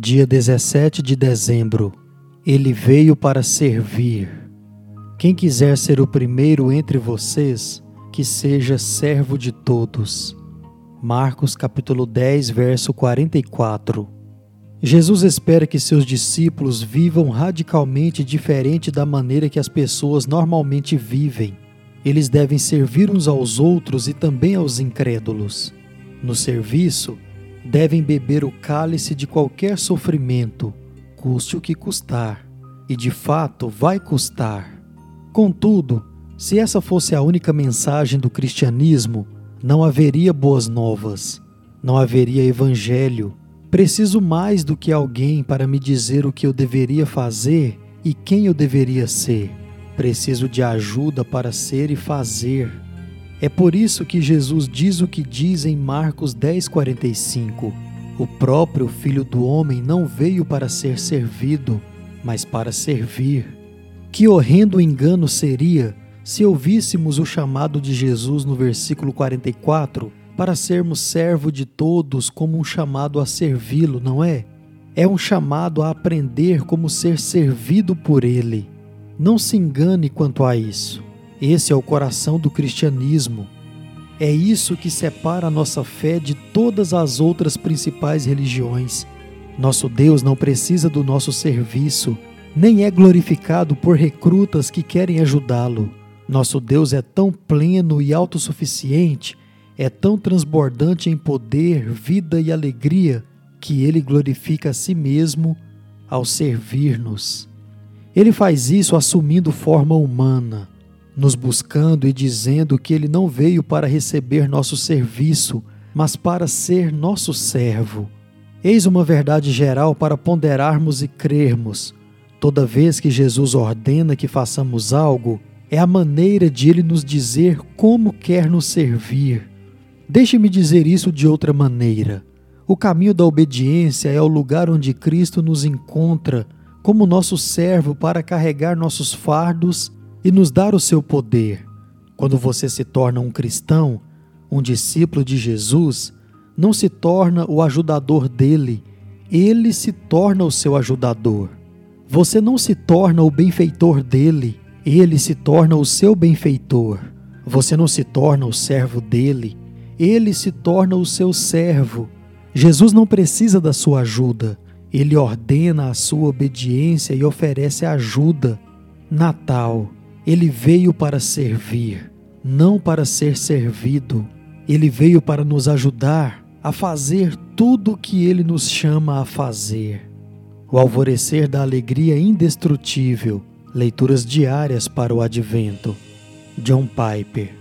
Dia 17 de dezembro. Ele veio para servir. Quem quiser ser o primeiro entre vocês, que seja servo de todos. Marcos capítulo 10, verso 44. Jesus espera que seus discípulos vivam radicalmente diferente da maneira que as pessoas normalmente vivem. Eles devem servir uns aos outros e também aos incrédulos. No serviço, devem beber o cálice de qualquer sofrimento, custe o que custar, e de fato vai custar. Contudo, se essa fosse a única mensagem do cristianismo, não haveria boas novas, não haveria evangelho Preciso mais do que alguém para me dizer o que eu deveria fazer e quem eu deveria ser. Preciso de ajuda para ser e fazer. É por isso que Jesus diz o que diz em Marcos 10:45. O próprio Filho do homem não veio para ser servido, mas para servir. Que horrendo engano seria se ouvíssemos o chamado de Jesus no versículo 44 para sermos servo de todos como um chamado a servi-lo, não é? É um chamado a aprender como ser servido por ele. Não se engane quanto a isso. Esse é o coração do cristianismo. É isso que separa a nossa fé de todas as outras principais religiões. Nosso Deus não precisa do nosso serviço, nem é glorificado por recrutas que querem ajudá-lo. Nosso Deus é tão pleno e autossuficiente é tão transbordante em poder, vida e alegria que ele glorifica a si mesmo ao servir-nos. Ele faz isso assumindo forma humana, nos buscando e dizendo que ele não veio para receber nosso serviço, mas para ser nosso servo. Eis uma verdade geral para ponderarmos e crermos. Toda vez que Jesus ordena que façamos algo, é a maneira de ele nos dizer como quer nos servir Deixe-me dizer isso de outra maneira. O caminho da obediência é o lugar onde Cristo nos encontra como nosso servo para carregar nossos fardos e nos dar o seu poder. Quando você se torna um cristão, um discípulo de Jesus, não se torna o ajudador dele, ele se torna o seu ajudador. Você não se torna o benfeitor dele, ele se torna o seu benfeitor. Você não se torna o servo dele, ele se torna o seu servo. Jesus não precisa da sua ajuda, ele ordena a sua obediência e oferece ajuda. Natal, ele veio para servir, não para ser servido. Ele veio para nos ajudar a fazer tudo o que ele nos chama a fazer. O alvorecer da alegria indestrutível. Leituras diárias para o advento. John Piper